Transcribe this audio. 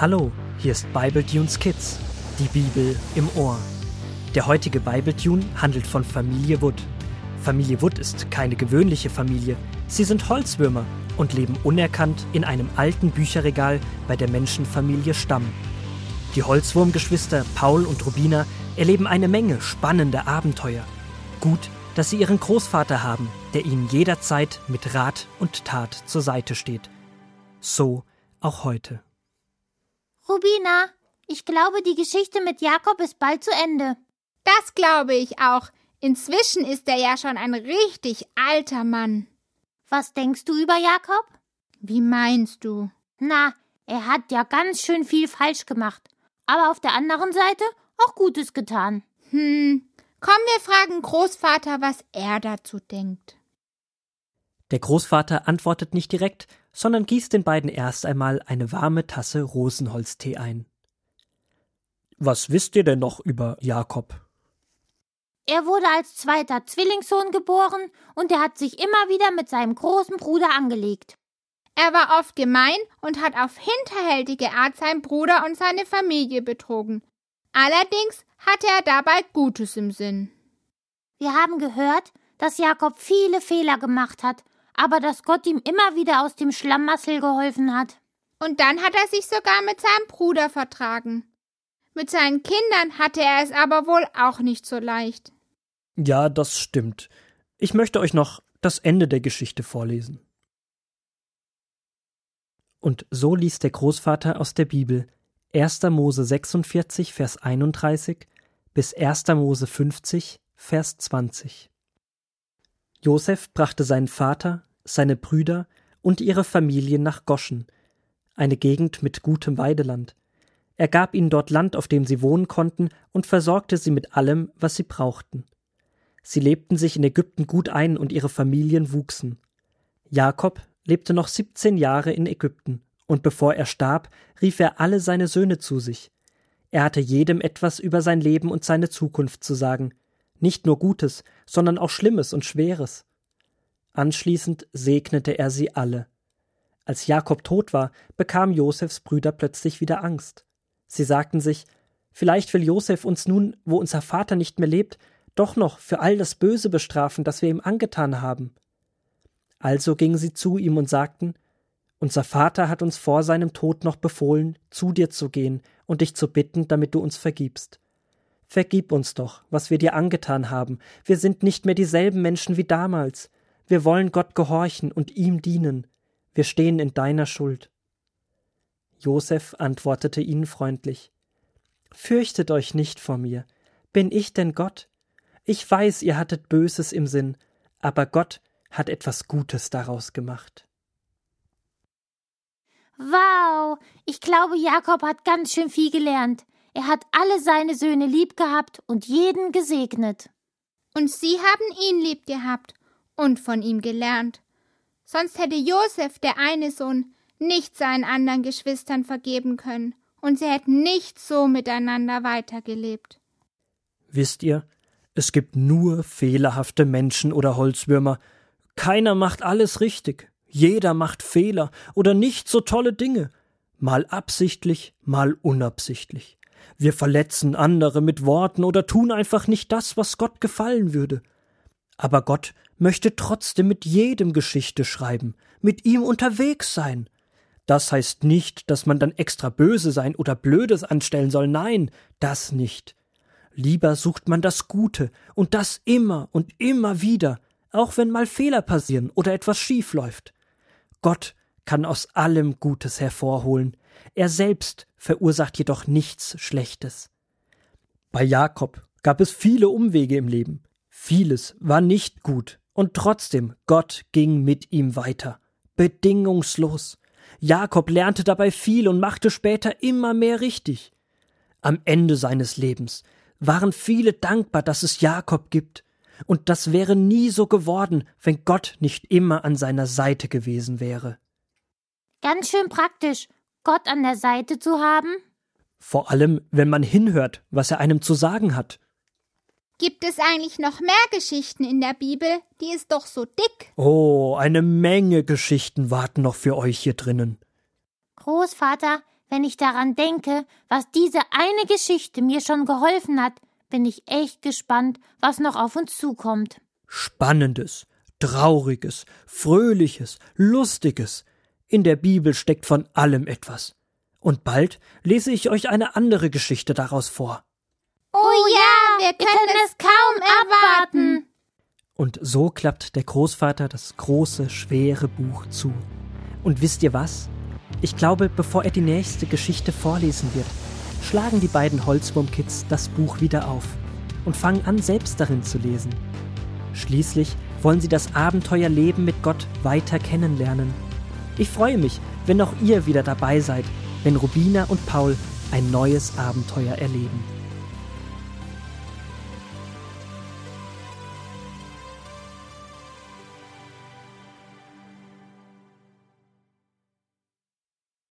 Hallo, hier ist Bible Tunes Kids, die Bibel im Ohr. Der heutige Bible Tune handelt von Familie Wood. Familie Wood ist keine gewöhnliche Familie. Sie sind Holzwürmer und leben unerkannt in einem alten Bücherregal bei der Menschenfamilie Stamm. Die Holzwurmgeschwister Paul und Rubina erleben eine Menge spannender Abenteuer. Gut, dass sie ihren Großvater haben, der ihnen jederzeit mit Rat und Tat zur Seite steht. So auch heute. Rubina, ich glaube, die Geschichte mit Jakob ist bald zu Ende. Das glaube ich auch. Inzwischen ist er ja schon ein richtig alter Mann. Was denkst du über Jakob? Wie meinst du? Na, er hat ja ganz schön viel falsch gemacht, aber auf der anderen Seite auch Gutes getan. Hm, komm, wir fragen Großvater, was er dazu denkt. Der Großvater antwortet nicht direkt, sondern gießt den beiden erst einmal eine warme Tasse Rosenholztee ein. Was wisst ihr denn noch über Jakob? Er wurde als zweiter Zwillingssohn geboren und er hat sich immer wieder mit seinem großen Bruder angelegt. Er war oft gemein und hat auf hinterhältige Art seinen Bruder und seine Familie betrogen. Allerdings hatte er dabei Gutes im Sinn. Wir haben gehört, dass Jakob viele Fehler gemacht hat, aber dass Gott ihm immer wieder aus dem Schlamassel geholfen hat. Und dann hat er sich sogar mit seinem Bruder vertragen. Mit seinen Kindern hatte er es aber wohl auch nicht so leicht. Ja, das stimmt. Ich möchte euch noch das Ende der Geschichte vorlesen. Und so liest der Großvater aus der Bibel 1. Mose 46, Vers 31 bis 1. Mose 50, Vers 20. Josef brachte seinen Vater, seine Brüder und ihre Familien nach Goschen, eine Gegend mit gutem Weideland. Er gab ihnen dort Land, auf dem sie wohnen konnten, und versorgte sie mit allem, was sie brauchten. Sie lebten sich in Ägypten gut ein und ihre Familien wuchsen. Jakob lebte noch siebzehn Jahre in Ägypten, und bevor er starb, rief er alle seine Söhne zu sich. Er hatte jedem etwas über sein Leben und seine Zukunft zu sagen, nicht nur Gutes, sondern auch Schlimmes und Schweres. Anschließend segnete er sie alle. Als Jakob tot war, bekamen Josefs Brüder plötzlich wieder Angst. Sie sagten sich, vielleicht will Josef uns nun, wo unser Vater nicht mehr lebt, doch noch für all das Böse bestrafen, das wir ihm angetan haben. Also gingen sie zu ihm und sagten, Unser Vater hat uns vor seinem Tod noch befohlen, zu dir zu gehen und dich zu bitten, damit du uns vergibst. Vergib uns doch, was wir dir angetan haben. Wir sind nicht mehr dieselben Menschen wie damals. Wir wollen Gott gehorchen und ihm dienen. Wir stehen in deiner Schuld. Josef antwortete ihnen freundlich Fürchtet euch nicht vor mir. Bin ich denn Gott? Ich weiß, ihr hattet Böses im Sinn, aber Gott hat etwas Gutes daraus gemacht. Wow, ich glaube, Jakob hat ganz schön viel gelernt. Er hat alle seine Söhne lieb gehabt und jeden gesegnet. Und sie haben ihn lieb gehabt und von ihm gelernt. Sonst hätte Josef, der eine Sohn, nicht seinen anderen Geschwistern vergeben können, und sie hätten nicht so miteinander weitergelebt. Wisst ihr, es gibt nur fehlerhafte Menschen oder Holzwürmer. Keiner macht alles richtig. Jeder macht Fehler oder nicht so tolle Dinge. Mal absichtlich, mal unabsichtlich. Wir verletzen andere mit Worten oder tun einfach nicht das, was Gott gefallen würde. Aber Gott möchte trotzdem mit jedem Geschichte schreiben, mit ihm unterwegs sein. Das heißt nicht, dass man dann extra böse sein oder Blödes anstellen soll, nein, das nicht. Lieber sucht man das Gute und das immer und immer wieder, auch wenn mal Fehler passieren oder etwas schief läuft. Gott kann aus allem Gutes hervorholen, er selbst verursacht jedoch nichts Schlechtes. Bei Jakob gab es viele Umwege im Leben, vieles war nicht gut, und trotzdem Gott ging mit ihm weiter, bedingungslos. Jakob lernte dabei viel und machte später immer mehr richtig. Am Ende seines Lebens waren viele dankbar, dass es Jakob gibt, und das wäre nie so geworden, wenn Gott nicht immer an seiner Seite gewesen wäre. Ganz schön praktisch, Gott an der Seite zu haben. Vor allem, wenn man hinhört, was er einem zu sagen hat. Gibt es eigentlich noch mehr Geschichten in der Bibel? Die ist doch so dick. Oh, eine Menge Geschichten warten noch für euch hier drinnen. Großvater, Wenn ich daran denke, was diese eine Geschichte mir schon geholfen hat, bin ich echt gespannt, was noch auf uns zukommt. Spannendes, Trauriges, Fröhliches, Lustiges. In der Bibel steckt von allem etwas. Und bald lese ich euch eine andere Geschichte daraus vor. Oh ja, wir können es kaum erwarten. Und so klappt der Großvater das große, schwere Buch zu. Und wisst ihr was? Ich glaube, bevor er die nächste Geschichte vorlesen wird, schlagen die beiden Holzwurmkids das Buch wieder auf und fangen an, selbst darin zu lesen. Schließlich wollen sie das Abenteuerleben mit Gott weiter kennenlernen. Ich freue mich, wenn auch ihr wieder dabei seid, wenn Rubina und Paul ein neues Abenteuer erleben.